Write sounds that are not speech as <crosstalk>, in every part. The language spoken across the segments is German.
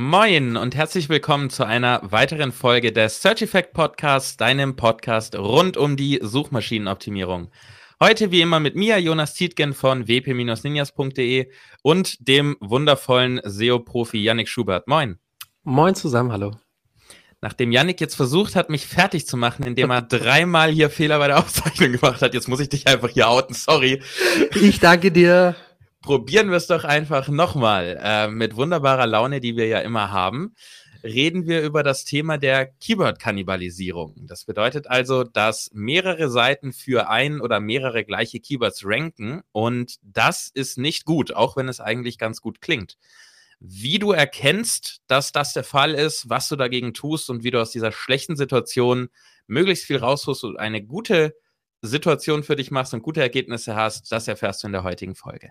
Moin und herzlich willkommen zu einer weiteren Folge des Search Effect Podcasts, deinem Podcast rund um die Suchmaschinenoptimierung. Heute wie immer mit mir, Jonas Tietgen von wp-ninjas.de und dem wundervollen SEO-Profi Yannick Schubert. Moin. Moin zusammen, hallo. Nachdem Yannick jetzt versucht hat, mich fertig zu machen, indem er dreimal hier Fehler bei der Aufzeichnung gemacht hat, jetzt muss ich dich einfach hier outen, sorry. Ich danke dir. Probieren wir es doch einfach nochmal. Äh, mit wunderbarer Laune, die wir ja immer haben reden wir über das Thema der Keyword-Kannibalisierung. Das bedeutet also, dass mehrere Seiten für ein oder mehrere gleiche Keywords ranken und das ist nicht gut, auch wenn es eigentlich ganz gut klingt. Wie du erkennst, dass das der Fall ist, was du dagegen tust und wie du aus dieser schlechten Situation möglichst viel rausholst und eine gute Situation für dich machst und gute Ergebnisse hast, das erfährst du in der heutigen Folge.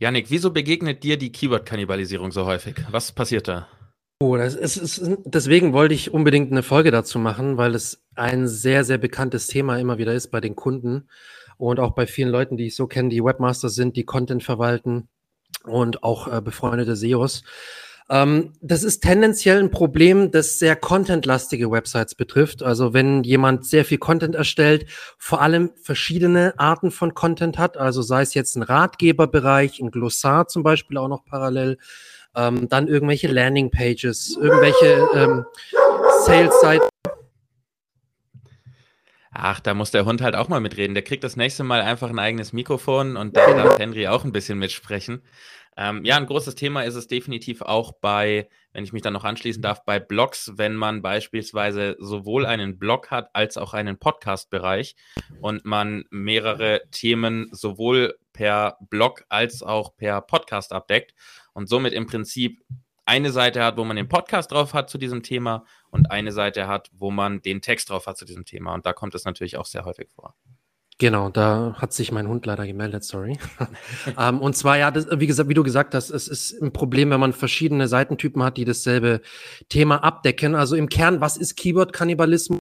Janik, wieso begegnet dir die Keyword-Kannibalisierung so häufig? Was passiert da? Oh, das ist, ist, deswegen wollte ich unbedingt eine Folge dazu machen, weil es ein sehr, sehr bekanntes Thema immer wieder ist bei den Kunden und auch bei vielen Leuten, die ich so kenne, die Webmaster sind, die Content verwalten und auch äh, befreundete SEOs. Ähm, das ist tendenziell ein Problem, das sehr contentlastige Websites betrifft. Also wenn jemand sehr viel Content erstellt, vor allem verschiedene Arten von Content hat, also sei es jetzt ein Ratgeberbereich, ein Glossar zum Beispiel auch noch parallel, ähm, dann irgendwelche Landingpages, irgendwelche ähm, Sales-Seiten. Ach, da muss der Hund halt auch mal mitreden. Der kriegt das nächste Mal einfach ein eigenes Mikrofon und da darf Henry auch ein bisschen mitsprechen. Ähm, ja, ein großes Thema ist es definitiv auch bei, wenn ich mich dann noch anschließen darf, bei Blogs, wenn man beispielsweise sowohl einen Blog hat als auch einen Podcast-Bereich und man mehrere Themen sowohl per Blog als auch per Podcast abdeckt und somit im Prinzip eine Seite hat, wo man den Podcast drauf hat zu diesem Thema und eine Seite hat, wo man den Text drauf hat zu diesem Thema. Und da kommt es natürlich auch sehr häufig vor. Genau, da hat sich mein Hund leider gemeldet, sorry. <laughs> ähm, und zwar, ja, das, wie gesagt, wie du gesagt hast, es ist ein Problem, wenn man verschiedene Seitentypen hat, die dasselbe Thema abdecken. Also im Kern, was ist Keyword-Kannibalismus?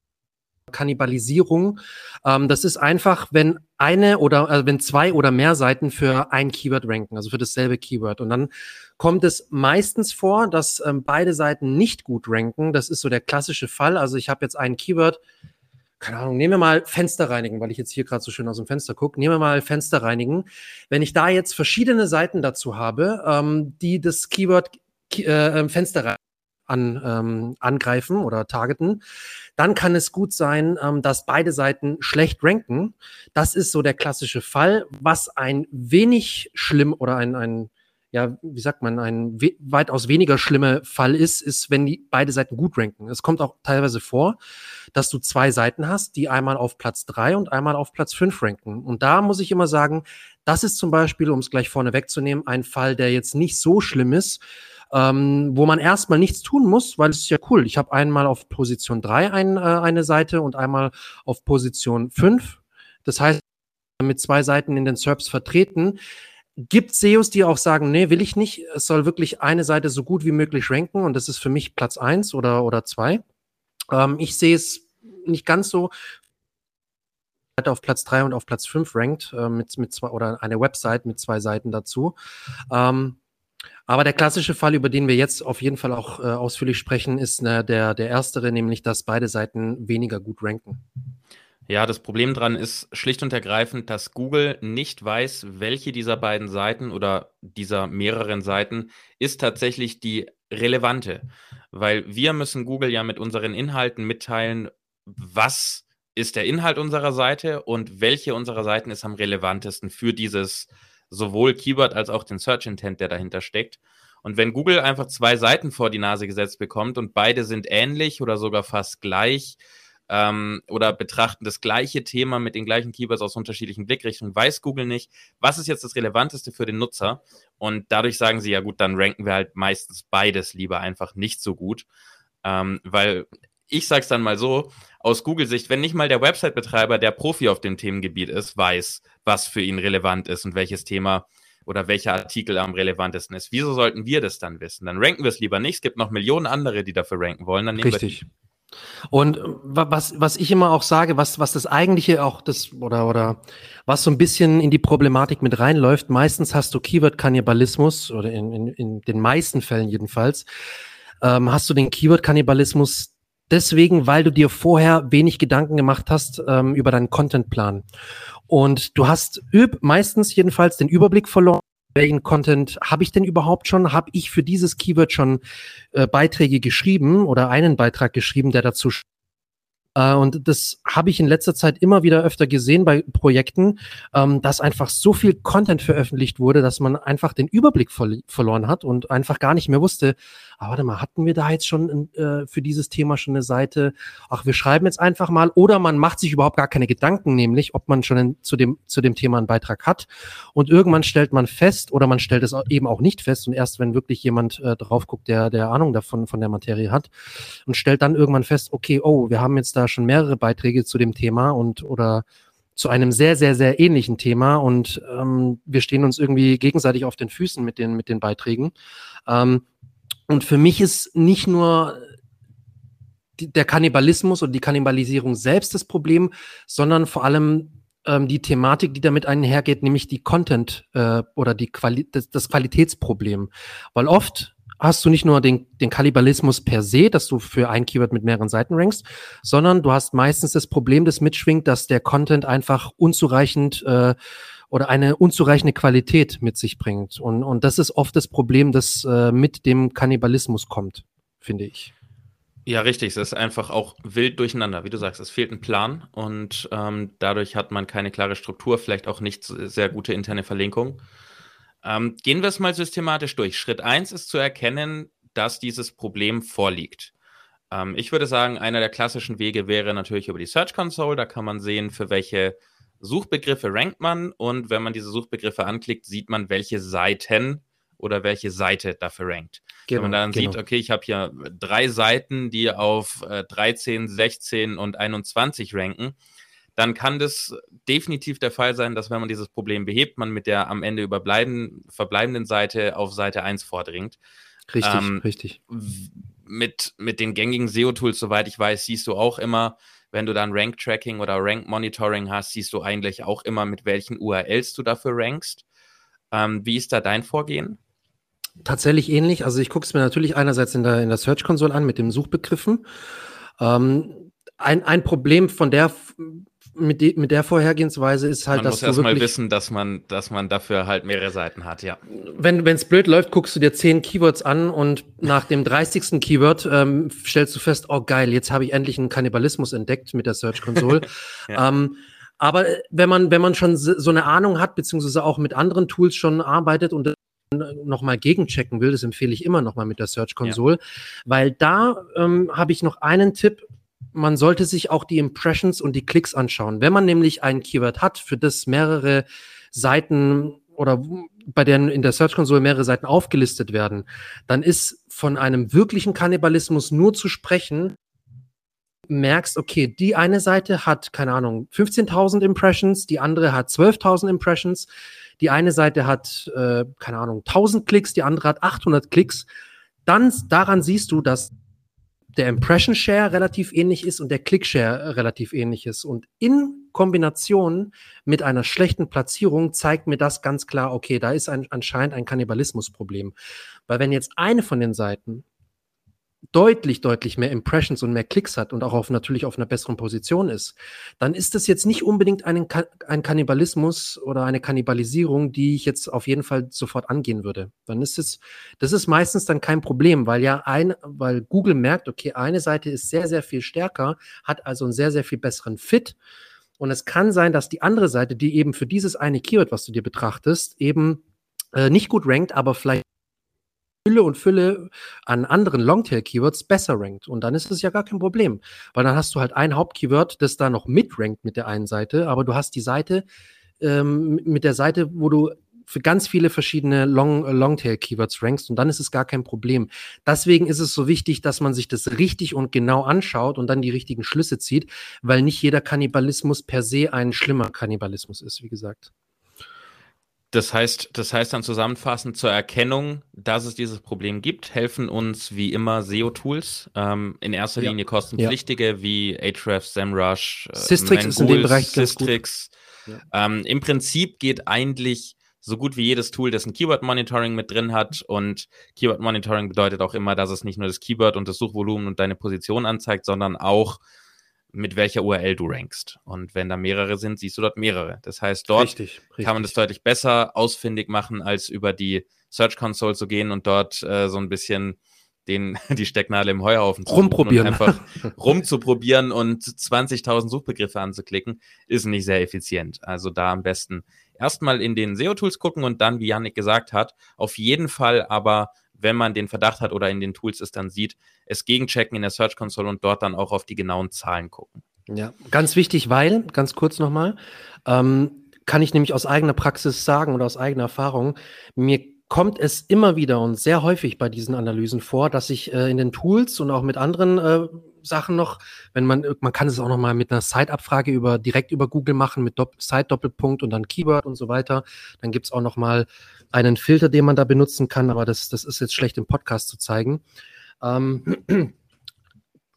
Kannibalisierung. Ähm, das ist einfach, wenn eine oder äh, wenn zwei oder mehr Seiten für ein Keyword ranken, also für dasselbe Keyword. Und dann kommt es meistens vor, dass ähm, beide Seiten nicht gut ranken. Das ist so der klassische Fall. Also ich habe jetzt ein Keyword, keine Ahnung, nehmen wir mal Fenster reinigen, weil ich jetzt hier gerade so schön aus dem Fenster gucke. Nehmen wir mal Fenster reinigen. Wenn ich da jetzt verschiedene Seiten dazu habe, ähm, die das Keyword äh, Fenster an, ähm, angreifen oder targeten, dann kann es gut sein, ähm, dass beide Seiten schlecht ranken. Das ist so der klassische Fall, was ein wenig schlimm oder ein, ein ja, wie sagt man, ein we weitaus weniger schlimmer Fall ist, ist, wenn die beide Seiten gut ranken. Es kommt auch teilweise vor, dass du zwei Seiten hast, die einmal auf Platz drei und einmal auf Platz fünf ranken. Und da muss ich immer sagen, das ist zum Beispiel, um es gleich vorne wegzunehmen, ein Fall, der jetzt nicht so schlimm ist, ähm, wo man erstmal nichts tun muss, weil es ist ja cool. Ich habe einmal auf Position drei ein, äh, eine Seite und einmal auf Position fünf. Das heißt, mit zwei Seiten in den SERPs vertreten gibt SEOs, die auch sagen, nee, will ich nicht. Es soll wirklich eine Seite so gut wie möglich ranken und das ist für mich Platz eins oder, oder zwei. Ähm, ich sehe es nicht ganz so auf Platz drei und auf Platz fünf rankt äh, mit, mit zwei oder eine Website mit zwei Seiten dazu. Ähm, aber der klassische Fall, über den wir jetzt auf jeden Fall auch äh, ausführlich sprechen, ist ne, der, der erstere, nämlich dass beide Seiten weniger gut ranken. Ja, das Problem dran ist schlicht und ergreifend, dass Google nicht weiß, welche dieser beiden Seiten oder dieser mehreren Seiten ist tatsächlich die relevante. Weil wir müssen Google ja mit unseren Inhalten mitteilen, was ist der Inhalt unserer Seite und welche unserer Seiten ist am relevantesten für dieses sowohl Keyword als auch den Search Intent, der dahinter steckt. Und wenn Google einfach zwei Seiten vor die Nase gesetzt bekommt und beide sind ähnlich oder sogar fast gleich ähm, oder betrachten das gleiche Thema mit den gleichen Keywords aus unterschiedlichen Blickrichtungen, weiß Google nicht, was ist jetzt das Relevanteste für den Nutzer. Und dadurch sagen sie, ja gut, dann ranken wir halt meistens beides lieber einfach nicht so gut. Ähm, weil ich sage es dann mal so, aus Google-Sicht, wenn nicht mal der Website-Betreiber, der Profi auf dem Themengebiet ist, weiß, was für ihn relevant ist und welches Thema oder welcher Artikel am relevantesten ist. Wieso sollten wir das dann wissen? Dann ranken wir es lieber nicht. Es gibt noch Millionen andere, die dafür ranken wollen. Dann nehmen Richtig. Wir und äh, was, was ich immer auch sage, was, was das eigentliche auch das, oder, oder was so ein bisschen in die Problematik mit reinläuft, meistens hast du Keyword-Kannibalismus, oder in, in, in den meisten Fällen jedenfalls, ähm, hast du den Keyword-Kannibalismus deswegen, weil du dir vorher wenig Gedanken gemacht hast ähm, über deinen Contentplan. Und du hast meistens jedenfalls den Überblick verloren, welchen Content habe ich denn überhaupt schon? Habe ich für dieses Keyword schon äh, Beiträge geschrieben oder einen Beitrag geschrieben, der dazu äh, und das habe ich in letzter Zeit immer wieder öfter gesehen bei Projekten, ähm, dass einfach so viel Content veröffentlicht wurde, dass man einfach den Überblick verloren hat und einfach gar nicht mehr wusste, ah, warte mal, hatten wir da jetzt schon äh, für dieses Thema schon eine Seite? Ach, wir schreiben jetzt einfach mal. Oder man macht sich überhaupt gar keine Gedanken, nämlich, ob man schon in, zu, dem, zu dem Thema einen Beitrag hat. Und irgendwann stellt man fest, oder man stellt es eben auch nicht fest, und erst wenn wirklich jemand äh, drauf guckt, der, der Ahnung davon, von der Materie hat, und stellt dann irgendwann fest, okay, oh, wir haben jetzt da schon mehrere Beiträge zu dem Thema und oder zu einem sehr, sehr, sehr ähnlichen Thema und ähm, wir stehen uns irgendwie gegenseitig auf den Füßen mit den, mit den Beiträgen. Ähm, und für mich ist nicht nur die, der Kannibalismus und die Kannibalisierung selbst das Problem, sondern vor allem ähm, die Thematik, die damit einhergeht, nämlich die Content äh, oder die Quali das, das Qualitätsproblem. Weil oft hast du nicht nur den, den Kannibalismus per se, dass du für ein Keyword mit mehreren Seiten rankst, sondern du hast meistens das Problem, das mitschwingt, dass der Content einfach unzureichend äh, oder eine unzureichende Qualität mit sich bringt. Und, und das ist oft das Problem, das äh, mit dem Kannibalismus kommt, finde ich. Ja, richtig. Es ist einfach auch wild durcheinander. Wie du sagst, es fehlt ein Plan und ähm, dadurch hat man keine klare Struktur, vielleicht auch nicht sehr gute interne Verlinkung. Ähm, gehen wir es mal systematisch durch. Schritt 1 ist zu erkennen, dass dieses Problem vorliegt. Ähm, ich würde sagen, einer der klassischen Wege wäre natürlich über die Search Console. Da kann man sehen, für welche Suchbegriffe rankt man und wenn man diese Suchbegriffe anklickt, sieht man, welche Seiten oder welche Seite dafür rankt. Genau, wenn man dann genau. sieht, okay, ich habe hier drei Seiten, die auf äh, 13, 16 und 21 ranken, dann kann das definitiv der Fall sein, dass wenn man dieses Problem behebt, man mit der am Ende überbleiben, verbleibenden Seite auf Seite 1 vordringt. Richtig, ähm, richtig. Mit, mit den gängigen SEO-Tools, soweit ich weiß, siehst du auch immer, wenn du dann Rank-Tracking oder Rank-Monitoring hast, siehst du eigentlich auch immer, mit welchen URLs du dafür rankst. Ähm, wie ist da dein Vorgehen? Tatsächlich ähnlich. Also ich gucke es mir natürlich einerseits in der, in der Search Console an mit den Suchbegriffen. Ähm, ein, ein Problem von der mit, de, mit der Vorhergehensweise ist halt, man dass muss du erst mal wissen, dass man, dass man dafür halt mehrere Seiten hat, ja. Wenn es blöd läuft, guckst du dir zehn Keywords an und nach dem 30. Keyword ähm, stellst du fest, oh geil, jetzt habe ich endlich einen Kannibalismus entdeckt mit der Search Console. <laughs> ja. ähm, aber wenn man, wenn man schon so eine Ahnung hat, beziehungsweise auch mit anderen Tools schon arbeitet und nochmal gegenchecken will, das empfehle ich immer nochmal mit der Search Console, ja. weil da ähm, habe ich noch einen Tipp, man sollte sich auch die Impressions und die Klicks anschauen. Wenn man nämlich ein Keyword hat, für das mehrere Seiten oder bei denen in der Search Console mehrere Seiten aufgelistet werden, dann ist von einem wirklichen Kannibalismus nur zu sprechen, merkst, okay, die eine Seite hat, keine Ahnung, 15.000 Impressions, die andere hat 12.000 Impressions, die eine Seite hat, äh, keine Ahnung, 1000 Klicks, die andere hat 800 Klicks, dann daran siehst du, dass der Impression Share relativ ähnlich ist und der Click Share relativ ähnlich ist. Und in Kombination mit einer schlechten Platzierung zeigt mir das ganz klar, okay, da ist ein, anscheinend ein Kannibalismusproblem. Weil wenn jetzt eine von den Seiten deutlich, deutlich mehr Impressions und mehr Klicks hat und auch auf, natürlich auf einer besseren Position ist, dann ist das jetzt nicht unbedingt ein, ein Kannibalismus oder eine Kannibalisierung, die ich jetzt auf jeden Fall sofort angehen würde. Dann ist es, das ist meistens dann kein Problem, weil ja ein, weil Google merkt, okay, eine Seite ist sehr, sehr viel stärker, hat also einen sehr, sehr viel besseren Fit. Und es kann sein, dass die andere Seite, die eben für dieses eine Keyword, was du dir betrachtest, eben äh, nicht gut rankt, aber vielleicht Fülle und Fülle an anderen Longtail-Keywords besser rankt. Und dann ist es ja gar kein Problem. Weil dann hast du halt ein Hauptkeyword, das da noch mitrankt mit der einen Seite, aber du hast die Seite ähm, mit der Seite, wo du für ganz viele verschiedene Long, äh, Longtail-Keywords rankst und dann ist es gar kein Problem. Deswegen ist es so wichtig, dass man sich das richtig und genau anschaut und dann die richtigen Schlüsse zieht, weil nicht jeder Kannibalismus per se ein schlimmer Kannibalismus ist, wie gesagt. Das heißt, das heißt dann zusammenfassend zur Erkennung, dass es dieses Problem gibt, helfen uns wie immer SEO-Tools, ähm, in erster ja. Linie kostenpflichtige ja. wie Ahrefs, SEMrush, äh, Systrix ist in dem Bereich Systrix. Ja. Ähm, Im Prinzip geht eigentlich so gut wie jedes Tool, das ein Keyword Monitoring mit drin hat und Keyword Monitoring bedeutet auch immer, dass es nicht nur das Keyword und das Suchvolumen und deine Position anzeigt, sondern auch mit welcher URL du rankst. Und wenn da mehrere sind, siehst du dort mehrere. Das heißt, dort richtig, richtig. kann man das deutlich besser ausfindig machen, als über die Search Console zu gehen und dort äh, so ein bisschen den, <laughs> die Stecknadel im Heuhaufen zu rumprobieren. Und einfach rumzuprobieren und 20.000 Suchbegriffe anzuklicken, ist nicht sehr effizient. Also da am besten erstmal in den SEO-Tools gucken und dann, wie Yannick gesagt hat, auf jeden Fall aber wenn man den Verdacht hat oder in den Tools es dann sieht, es gegenchecken in der Search Console und dort dann auch auf die genauen Zahlen gucken. Ja, ganz wichtig, weil, ganz kurz nochmal, ähm, kann ich nämlich aus eigener Praxis sagen oder aus eigener Erfahrung, mir kommt es immer wieder und sehr häufig bei diesen Analysen vor, dass ich äh, in den Tools und auch mit anderen äh, Sachen noch, wenn man, man kann es auch noch mal mit einer Site-Abfrage über, direkt über Google machen, mit Dopp Site-Doppelpunkt und dann Keyword und so weiter. Dann gibt's auch noch mal einen Filter, den man da benutzen kann, aber das, das ist jetzt schlecht im Podcast zu zeigen. Ähm, <clears throat>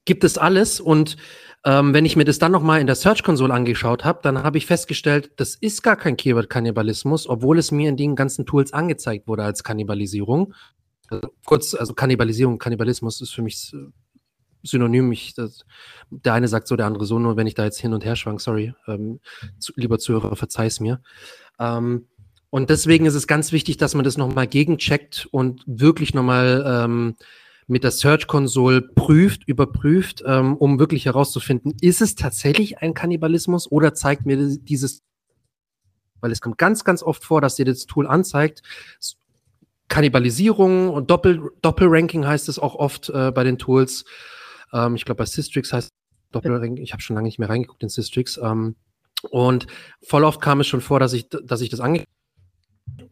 gibt es alles und ähm, wenn ich mir das dann nochmal in der Search Console angeschaut habe, dann habe ich festgestellt, das ist gar kein Keyword-Kannibalismus, obwohl es mir in den ganzen Tools angezeigt wurde als Kannibalisierung. Also kurz, also Kannibalisierung, Kannibalismus ist für mich synonym. Ich, das, der eine sagt so, der andere so, nur wenn ich da jetzt hin und her schwank, sorry, ähm, zu, lieber Zuhörer, verzeih's mir. Ähm, und deswegen ist es ganz wichtig, dass man das nochmal gegencheckt und wirklich nochmal ähm, mit der Search Console prüft, überprüft, ähm, um wirklich herauszufinden, ist es tatsächlich ein Kannibalismus oder zeigt mir dieses, weil es kommt ganz, ganz oft vor, dass dir das Tool anzeigt, Kannibalisierung und Doppel, Doppelranking heißt es auch oft äh, bei den Tools. Ähm, ich glaube, bei Systrix heißt Doppelranking, ich habe schon lange nicht mehr reingeguckt in Systrix. Ähm, und voll oft kam es schon vor, dass ich, dass ich das ange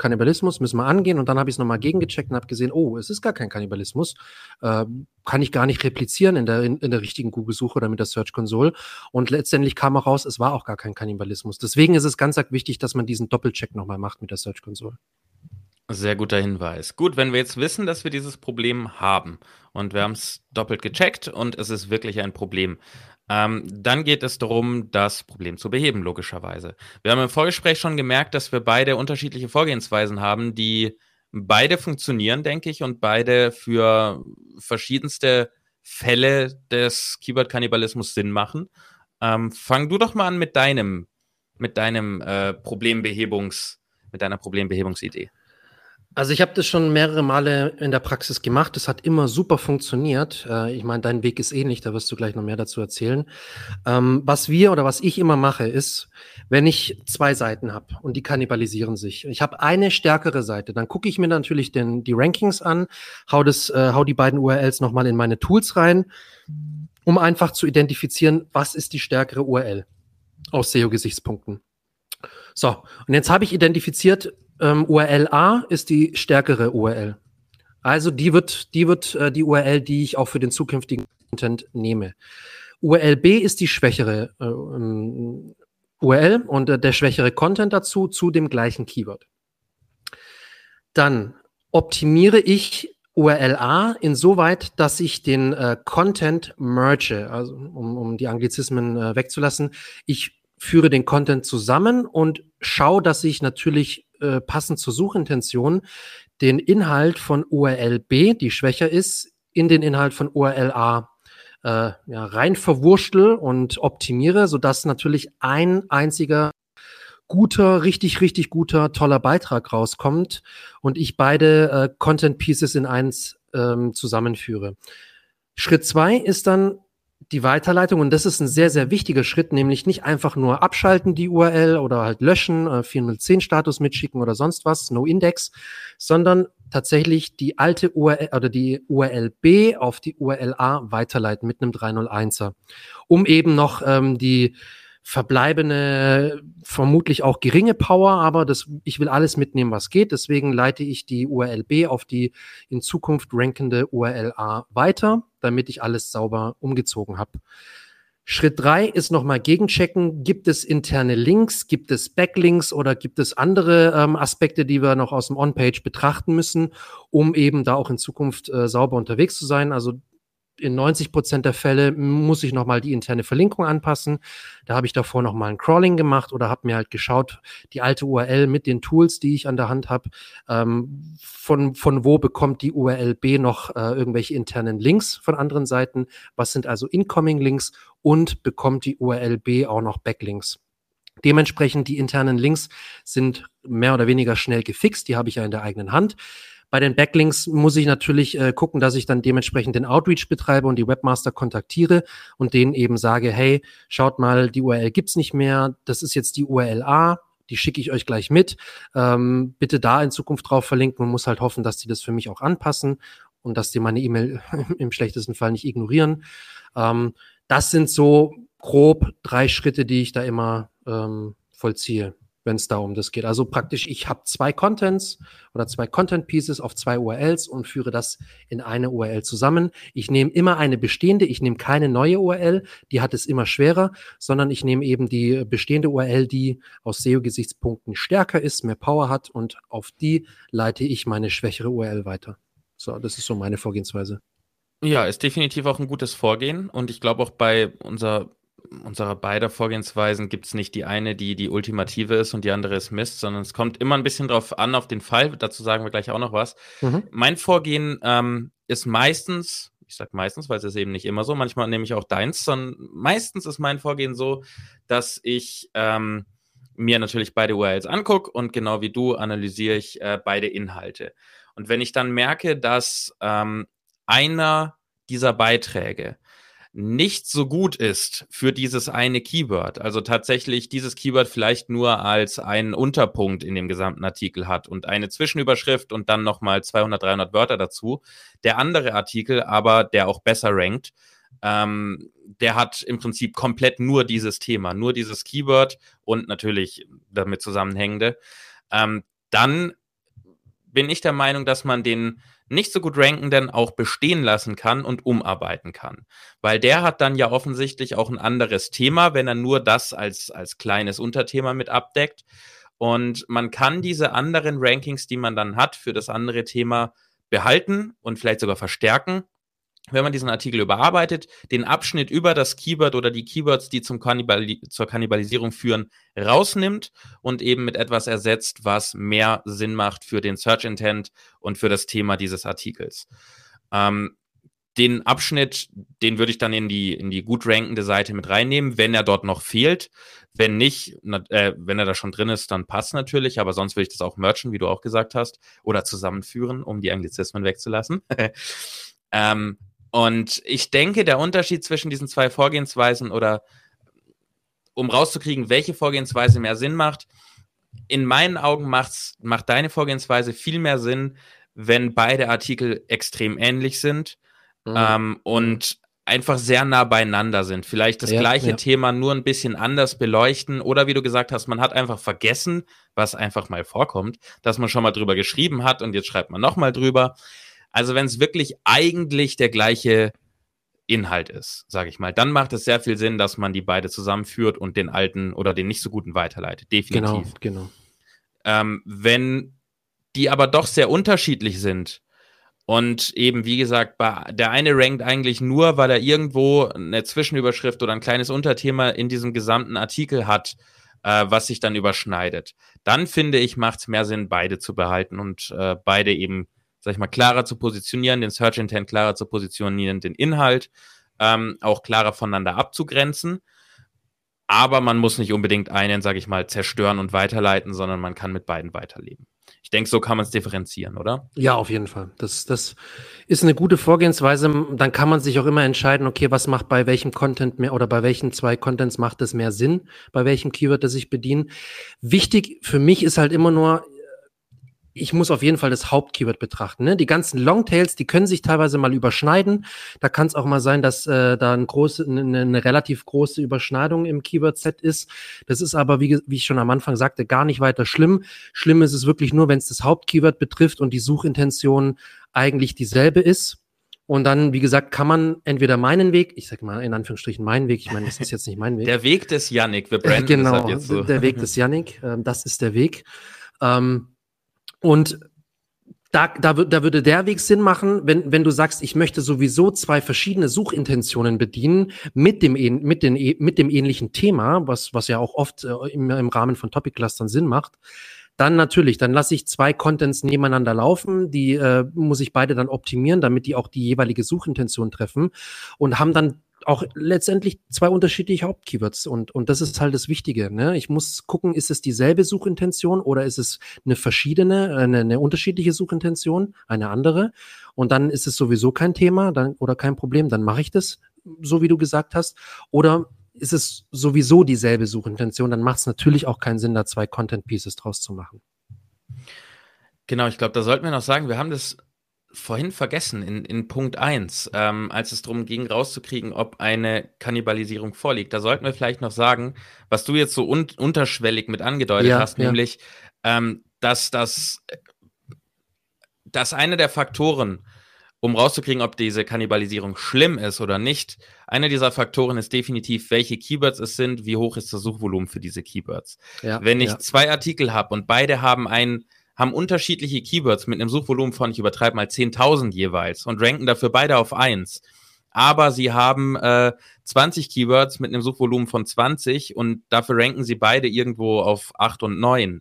Kannibalismus müssen wir angehen und dann habe ich es nochmal gegengecheckt und habe gesehen, oh, es ist gar kein Kannibalismus, äh, kann ich gar nicht replizieren in der, in, in der richtigen Google-Suche oder mit der Search Console und letztendlich kam auch raus, es war auch gar kein Kannibalismus. Deswegen ist es ganz wichtig, dass man diesen Doppelcheck nochmal macht mit der Search Console. Sehr guter Hinweis. Gut, wenn wir jetzt wissen, dass wir dieses Problem haben und wir haben es doppelt gecheckt und es ist wirklich ein Problem, ähm, dann geht es darum, das Problem zu beheben, logischerweise. Wir haben im Vorgespräch schon gemerkt, dass wir beide unterschiedliche Vorgehensweisen haben, die beide funktionieren, denke ich, und beide für verschiedenste Fälle des Keyword-Kannibalismus Sinn machen. Ähm, fang du doch mal an mit deinem, mit deinem äh, Problembehebungs, mit deiner Problembehebungsidee. Also ich habe das schon mehrere Male in der Praxis gemacht. Das hat immer super funktioniert. Äh, ich meine, dein Weg ist ähnlich, da wirst du gleich noch mehr dazu erzählen. Ähm, was wir oder was ich immer mache, ist, wenn ich zwei Seiten habe und die kannibalisieren sich. Ich habe eine stärkere Seite, dann gucke ich mir natürlich den, die Rankings an, hau, das, äh, hau die beiden URLs nochmal in meine Tools rein, um einfach zu identifizieren, was ist die stärkere URL aus SEO-Gesichtspunkten. So, und jetzt habe ich identifiziert, ähm, URL A ist die stärkere URL. Also die wird, die wird äh, die URL, die ich auch für den zukünftigen Content nehme. URL B ist die schwächere äh, ähm, URL und äh, der schwächere Content dazu zu dem gleichen Keyword. Dann optimiere ich URL A insoweit, dass ich den äh, Content merge, also um, um die Anglizismen äh, wegzulassen. Ich führe den Content zusammen und schaue, dass ich natürlich äh, passend zur Suchintention den Inhalt von URL B, die schwächer ist, in den Inhalt von URLA äh, ja, rein verwurschtel und optimiere, sodass natürlich ein einziger guter, richtig, richtig guter, toller Beitrag rauskommt und ich beide äh, Content Pieces in eins ähm, zusammenführe. Schritt zwei ist dann die Weiterleitung und das ist ein sehr, sehr wichtiger Schritt, nämlich nicht einfach nur abschalten die URL oder halt löschen, äh, 410 Status mitschicken oder sonst was, no Index, sondern tatsächlich die alte URL oder die URL B auf die URL A weiterleiten mit einem 301er, um eben noch ähm, die verbleibende, vermutlich auch geringe Power, aber das, ich will alles mitnehmen, was geht. Deswegen leite ich die URL B auf die in Zukunft rankende URL A weiter, damit ich alles sauber umgezogen habe. Schritt drei ist nochmal gegenchecken. Gibt es interne Links? Gibt es Backlinks oder gibt es andere ähm, Aspekte, die wir noch aus dem On-Page betrachten müssen, um eben da auch in Zukunft äh, sauber unterwegs zu sein? Also in 90 Prozent der Fälle muss ich nochmal die interne Verlinkung anpassen. Da habe ich davor nochmal ein Crawling gemacht oder habe mir halt geschaut, die alte URL mit den Tools, die ich an der Hand habe, ähm, von, von wo bekommt die URL B noch äh, irgendwelche internen Links von anderen Seiten? Was sind also Incoming Links und bekommt die URL B auch noch Backlinks? Dementsprechend die internen Links sind mehr oder weniger schnell gefixt, die habe ich ja in der eigenen Hand. Bei den Backlinks muss ich natürlich äh, gucken, dass ich dann dementsprechend den Outreach betreibe und die Webmaster kontaktiere und denen eben sage, hey, schaut mal, die URL gibt's nicht mehr, das ist jetzt die URL A, die schicke ich euch gleich mit. Ähm, bitte da in Zukunft drauf verlinken. Man muss halt hoffen, dass die das für mich auch anpassen und dass die meine E-Mail <laughs> im schlechtesten Fall nicht ignorieren. Ähm, das sind so grob drei Schritte, die ich da immer ähm, vollziehe wenn es da um das geht. Also praktisch, ich habe zwei Contents oder zwei Content Pieces auf zwei URLs und führe das in eine URL zusammen. Ich nehme immer eine bestehende, ich nehme keine neue URL, die hat es immer schwerer, sondern ich nehme eben die bestehende URL, die aus SEO-Gesichtspunkten stärker ist, mehr Power hat und auf die leite ich meine schwächere URL weiter. So, das ist so meine Vorgehensweise. Ja, ist definitiv auch ein gutes Vorgehen und ich glaube auch bei unserer unserer beider Vorgehensweisen gibt es nicht die eine, die die ultimative ist und die andere ist Mist, sondern es kommt immer ein bisschen drauf an, auf den Fall. Dazu sagen wir gleich auch noch was. Mhm. Mein Vorgehen ähm, ist meistens, ich sage meistens, weil es ist eben nicht immer so, manchmal nehme ich auch deins, sondern meistens ist mein Vorgehen so, dass ich ähm, mir natürlich beide URLs angucke und genau wie du analysiere ich äh, beide Inhalte. Und wenn ich dann merke, dass ähm, einer dieser Beiträge nicht so gut ist für dieses eine Keyword, also tatsächlich dieses Keyword vielleicht nur als einen Unterpunkt in dem gesamten Artikel hat und eine Zwischenüberschrift und dann nochmal 200, 300 Wörter dazu, der andere Artikel aber, der auch besser rankt, ähm, der hat im Prinzip komplett nur dieses Thema, nur dieses Keyword und natürlich damit zusammenhängende, ähm, dann bin ich der Meinung, dass man den nicht so gut rankenden auch bestehen lassen kann und umarbeiten kann. Weil der hat dann ja offensichtlich auch ein anderes Thema, wenn er nur das als, als kleines Unterthema mit abdeckt. Und man kann diese anderen Rankings, die man dann hat für das andere Thema, behalten und vielleicht sogar verstärken wenn man diesen Artikel überarbeitet, den Abschnitt über das Keyword oder die Keywords, die zum Kannibali zur Kannibalisierung führen, rausnimmt und eben mit etwas ersetzt, was mehr Sinn macht für den Search Intent und für das Thema dieses Artikels. Ähm, den Abschnitt, den würde ich dann in die, in die gut rankende Seite mit reinnehmen, wenn er dort noch fehlt. Wenn nicht, na, äh, wenn er da schon drin ist, dann passt natürlich, aber sonst würde ich das auch merchen, wie du auch gesagt hast, oder zusammenführen, um die Anglizismen wegzulassen. <laughs> ähm, und ich denke, der Unterschied zwischen diesen zwei Vorgehensweisen oder um rauszukriegen, welche Vorgehensweise mehr Sinn macht, in meinen Augen macht's, macht deine Vorgehensweise viel mehr Sinn, wenn beide Artikel extrem ähnlich sind mhm. ähm, und einfach sehr nah beieinander sind. Vielleicht das ja, gleiche ja. Thema nur ein bisschen anders beleuchten oder wie du gesagt hast, man hat einfach vergessen, was einfach mal vorkommt, dass man schon mal drüber geschrieben hat und jetzt schreibt man nochmal drüber. Also wenn es wirklich eigentlich der gleiche Inhalt ist, sage ich mal, dann macht es sehr viel Sinn, dass man die beide zusammenführt und den alten oder den nicht so guten weiterleitet. Definitiv. Genau, genau. Ähm, wenn die aber doch sehr unterschiedlich sind und eben, wie gesagt, der eine rankt eigentlich nur, weil er irgendwo eine Zwischenüberschrift oder ein kleines Unterthema in diesem gesamten Artikel hat, äh, was sich dann überschneidet. Dann finde ich, macht es mehr Sinn, beide zu behalten und äh, beide eben sag ich mal, klarer zu positionieren, den Search Intent klarer zu positionieren, den Inhalt ähm, auch klarer voneinander abzugrenzen. Aber man muss nicht unbedingt einen, sage ich mal, zerstören und weiterleiten, sondern man kann mit beiden weiterleben. Ich denke, so kann man es differenzieren, oder? Ja, auf jeden Fall. Das, das ist eine gute Vorgehensweise. Dann kann man sich auch immer entscheiden, okay, was macht bei welchem Content mehr oder bei welchen zwei Contents macht es mehr Sinn, bei welchem Keyword das ich bediene. Wichtig für mich ist halt immer nur, ich muss auf jeden Fall das Hauptkeyword betrachten. Ne? Die ganzen Longtails, die können sich teilweise mal überschneiden. Da kann es auch mal sein, dass äh, da ein große, eine, eine relativ große Überschneidung im Keyword-Set ist. Das ist aber, wie, wie ich schon am Anfang sagte, gar nicht weiter schlimm. Schlimm ist es wirklich nur, wenn es das Hauptkeyword betrifft und die Suchintention eigentlich dieselbe ist. Und dann, wie gesagt, kann man entweder meinen Weg, ich sag mal in Anführungsstrichen meinen Weg, ich meine, das ist jetzt nicht mein Weg. Der Weg des Yannick, wir branden genau, <laughs> das halt jetzt so. der Weg des Yannick, äh, das ist der Weg. Ähm, und da, da, da würde der Weg Sinn machen, wenn, wenn du sagst, ich möchte sowieso zwei verschiedene Suchintentionen bedienen mit dem, mit den, mit dem ähnlichen Thema, was, was ja auch oft äh, im, im Rahmen von Topic Clustern Sinn macht. Dann natürlich, dann lasse ich zwei Contents nebeneinander laufen, die äh, muss ich beide dann optimieren, damit die auch die jeweilige Suchintention treffen und haben dann auch letztendlich zwei unterschiedliche Hauptkeywords und, und das ist halt das Wichtige. Ne? Ich muss gucken, ist es dieselbe Suchintention oder ist es eine verschiedene, eine, eine unterschiedliche Suchintention, eine andere und dann ist es sowieso kein Thema dann, oder kein Problem, dann mache ich das, so wie du gesagt hast. Oder ist es sowieso dieselbe Suchintention, dann macht es natürlich auch keinen Sinn, da zwei Content Pieces draus zu machen. Genau, ich glaube, da sollten wir noch sagen, wir haben das vorhin vergessen in, in Punkt 1, ähm, als es darum ging, rauszukriegen, ob eine Kannibalisierung vorliegt. Da sollten wir vielleicht noch sagen, was du jetzt so un unterschwellig mit angedeutet ja, hast, ja. nämlich, ähm, dass das dass einer der Faktoren, um rauszukriegen, ob diese Kannibalisierung schlimm ist oder nicht, einer dieser Faktoren ist definitiv, welche Keywords es sind, wie hoch ist das Suchvolumen für diese Keywords. Ja, Wenn ich zwei Artikel habe und beide haben einen haben unterschiedliche Keywords mit einem Suchvolumen von, ich übertreibe mal 10.000 jeweils und ranken dafür beide auf 1. Aber sie haben äh, 20 Keywords mit einem Suchvolumen von 20 und dafür ranken sie beide irgendwo auf 8 und 9.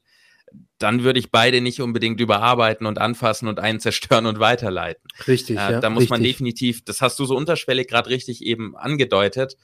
Dann würde ich beide nicht unbedingt überarbeiten und anfassen und einen zerstören und weiterleiten. Richtig. Äh, ja, da muss richtig. man definitiv, das hast du so unterschwellig gerade richtig eben angedeutet.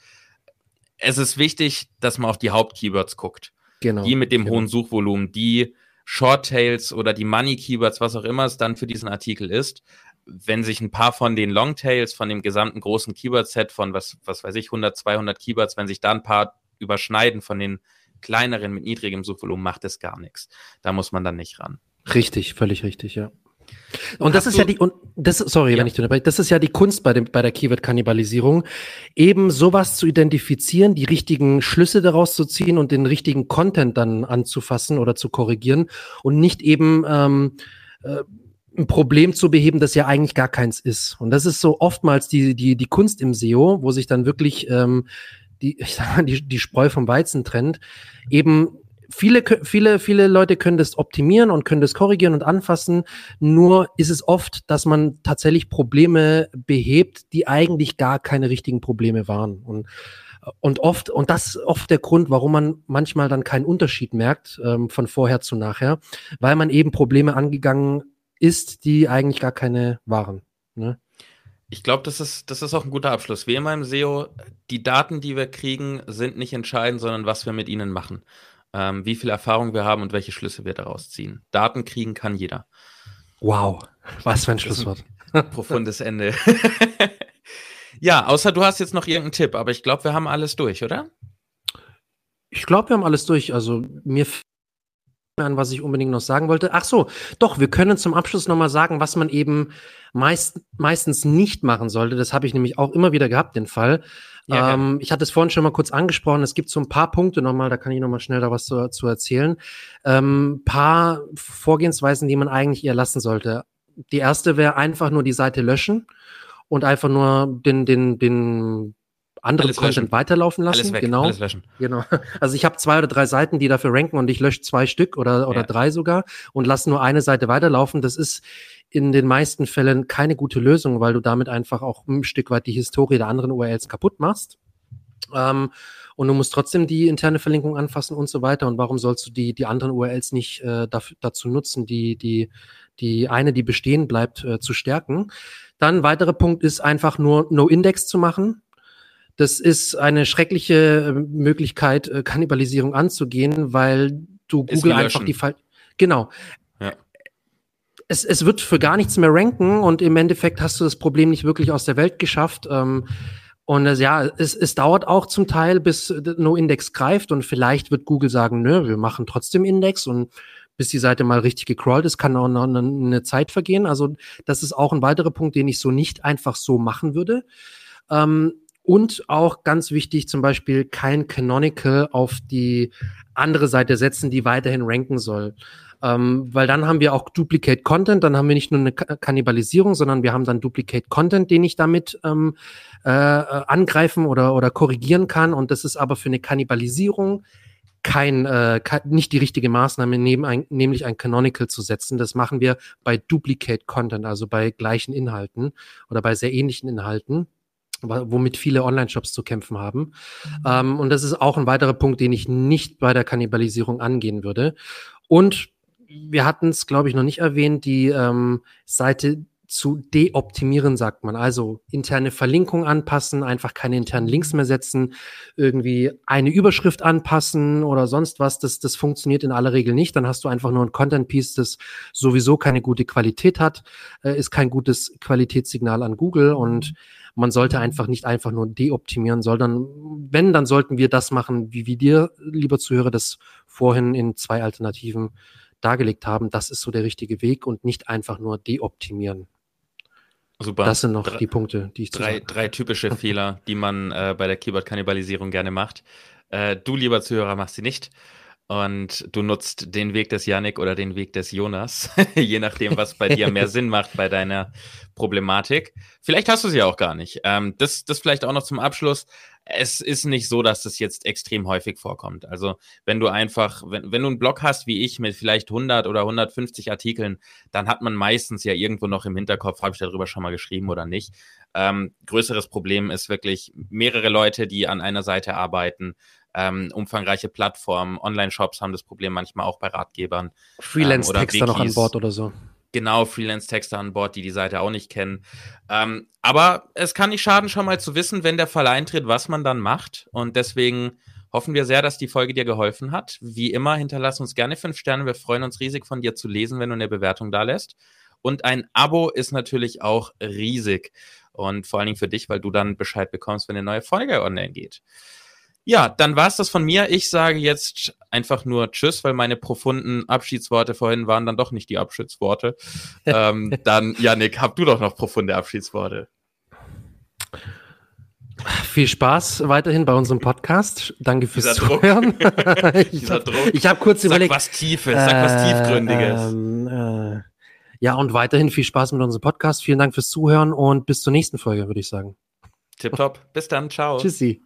Es ist wichtig, dass man auf die Hauptkeywords guckt. Genau. Die mit dem genau. hohen Suchvolumen, die Short-Tails oder die Money-Keywords, was auch immer es dann für diesen Artikel ist, wenn sich ein paar von den Long-Tails von dem gesamten großen Keyword-Set von, was, was weiß ich, 100, 200 Keywords, wenn sich da ein paar überschneiden von den kleineren mit niedrigem Suchvolumen, macht es gar nichts. Da muss man dann nicht ran. Richtig, völlig richtig, ja. Und das ist ja die, und das, sorry, ja. wenn ich dabei, das ist ja die Kunst bei dem, bei der Keyword-Kannibalisierung, eben sowas zu identifizieren, die richtigen Schlüsse daraus zu ziehen und den richtigen Content dann anzufassen oder zu korrigieren und nicht eben, ähm, äh, ein Problem zu beheben, das ja eigentlich gar keins ist. Und das ist so oftmals die, die, die Kunst im SEO, wo sich dann wirklich ähm, die, <laughs> ich sag mal, die, die Spreu vom Weizen trennt, eben viele, viele, viele Leute können das optimieren und können das korrigieren und anfassen. Nur ist es oft, dass man tatsächlich Probleme behebt, die eigentlich gar keine richtigen Probleme waren. Und, und oft, und das ist oft der Grund, warum man manchmal dann keinen Unterschied merkt ähm, von vorher zu nachher, weil man eben Probleme angegangen ist, die eigentlich gar keine waren. Ne? Ich glaube, das ist, das ist auch ein guter Abschluss. Wie immer im SEO, die Daten, die wir kriegen, sind nicht entscheidend, sondern was wir mit ihnen machen ähm, wie viel Erfahrung wir haben und welche Schlüsse wir daraus ziehen. Daten kriegen kann jeder. Wow, was für ein Schlusswort. Ein <laughs> profundes Ende. <laughs> ja, außer du hast jetzt noch irgendeinen Tipp, aber ich glaube, wir haben alles durch, oder? Ich glaube, wir haben alles durch. Also mir an, was ich unbedingt noch sagen wollte. Ach so, doch, wir können zum Abschluss nochmal sagen, was man eben meist, meistens nicht machen sollte. Das habe ich nämlich auch immer wieder gehabt, den Fall. Ja, ähm, ich hatte es vorhin schon mal kurz angesprochen. Es gibt so ein paar Punkte nochmal, da kann ich nochmal schnell da was zu, zu erzählen. Ähm, paar Vorgehensweisen, die man eigentlich eher lassen sollte. Die erste wäre einfach nur die Seite löschen und einfach nur den, den, den andere alles Content löschen. weiterlaufen lassen. Alles weg, genau. Alles löschen. Genau. <laughs> Also ich habe zwei oder drei Seiten, die dafür ranken und ich lösche zwei Stück oder, oder ja. drei sogar und lasse nur eine Seite weiterlaufen. Das ist in den meisten Fällen keine gute Lösung, weil du damit einfach auch ein Stück weit die Historie der anderen URLs kaputt machst. Ähm, und du musst trotzdem die interne Verlinkung anfassen und so weiter. Und warum sollst du die, die anderen URLs nicht äh, dafür, dazu nutzen, die, die die eine, die bestehen bleibt, äh, zu stärken. Dann weiterer Punkt ist einfach nur No-Index zu machen. Das ist eine schreckliche äh, Möglichkeit, äh, Kannibalisierung anzugehen, weil du Google einfach die Fall. Genau. Ja. Es, es wird für gar nichts mehr ranken und im Endeffekt hast du das Problem nicht wirklich aus der Welt geschafft. Ähm, und äh, ja, es, es dauert auch zum Teil, bis No-Index greift und vielleicht wird Google sagen, nö, wir machen trotzdem Index und bis die Seite mal richtig gecrawlt ist, kann auch noch eine, eine Zeit vergehen. Also das ist auch ein weiterer Punkt, den ich so nicht einfach so machen würde. Ähm, und auch ganz wichtig, zum Beispiel kein Canonical auf die andere Seite setzen, die weiterhin ranken soll. Ähm, weil dann haben wir auch Duplicate Content, dann haben wir nicht nur eine Kannibalisierung, sondern wir haben dann Duplicate Content, den ich damit ähm, äh, angreifen oder, oder korrigieren kann. Und das ist aber für eine Kannibalisierung kein, äh, nicht die richtige Maßnahme, neben ein, nämlich ein Canonical zu setzen. Das machen wir bei Duplicate Content, also bei gleichen Inhalten oder bei sehr ähnlichen Inhalten womit viele Online-Shops zu kämpfen haben. Mhm. Ähm, und das ist auch ein weiterer Punkt, den ich nicht bei der Kannibalisierung angehen würde. Und wir hatten es, glaube ich, noch nicht erwähnt, die ähm, Seite zu deoptimieren, sagt man. Also interne Verlinkung anpassen, einfach keine internen Links mehr setzen, irgendwie eine Überschrift anpassen oder sonst was. Das, das funktioniert in aller Regel nicht. Dann hast du einfach nur ein Content-Piece, das sowieso keine gute Qualität hat, äh, ist kein gutes Qualitätssignal an Google und man sollte einfach nicht einfach nur deoptimieren, sondern wenn, dann sollten wir das machen, wie wir dir, lieber Zuhörer, das vorhin in zwei Alternativen dargelegt haben. Das ist so der richtige Weg und nicht einfach nur deoptimieren. Super. Das sind noch drei, die Punkte, die ich drei, drei typische Fehler, die man äh, bei der Keyboard-Kannibalisierung gerne macht. Äh, du, lieber Zuhörer, machst sie nicht und du nutzt den Weg des Yannick oder den Weg des Jonas, <laughs> je nachdem, was bei dir mehr Sinn macht bei deiner Problematik. Vielleicht hast du sie auch gar nicht. Ähm, das, das vielleicht auch noch zum Abschluss. Es ist nicht so, dass das jetzt extrem häufig vorkommt. Also wenn du einfach, wenn, wenn du einen Blog hast wie ich mit vielleicht 100 oder 150 Artikeln, dann hat man meistens ja irgendwo noch im Hinterkopf, habe ich darüber schon mal geschrieben oder nicht. Ähm, größeres Problem ist wirklich mehrere Leute, die an einer Seite arbeiten, ähm, umfangreiche Plattformen, Online-Shops haben das Problem manchmal auch bei Ratgebern. Freelance-Texter ähm, noch an Bord oder so. Genau, Freelance-Texter an Bord, die die Seite auch nicht kennen. Ähm, aber es kann nicht schaden, schon mal zu wissen, wenn der Fall eintritt, was man dann macht. Und deswegen hoffen wir sehr, dass die Folge dir geholfen hat. Wie immer, hinterlass uns gerne fünf Sterne. Wir freuen uns riesig von dir zu lesen, wenn du eine Bewertung da lässt. Und ein Abo ist natürlich auch riesig. Und vor allen Dingen für dich, weil du dann Bescheid bekommst, wenn eine neue Folge online geht. Ja, dann war es das von mir. Ich sage jetzt einfach nur Tschüss, weil meine profunden Abschiedsworte vorhin waren dann doch nicht die Abschiedsworte. <laughs> ähm, dann, Janik, hab du doch noch profunde Abschiedsworte. Viel Spaß weiterhin bei unserem Podcast. Danke fürs Dieser Zuhören. <laughs> ich habe hab kurz sag überlegt. Sag was Tiefes, sag was äh, Tiefgründiges. Ähm, äh, ja, und weiterhin viel Spaß mit unserem Podcast. Vielen Dank fürs Zuhören und bis zur nächsten Folge, würde ich sagen. Tipptopp. Bis dann. Ciao. Tschüssi.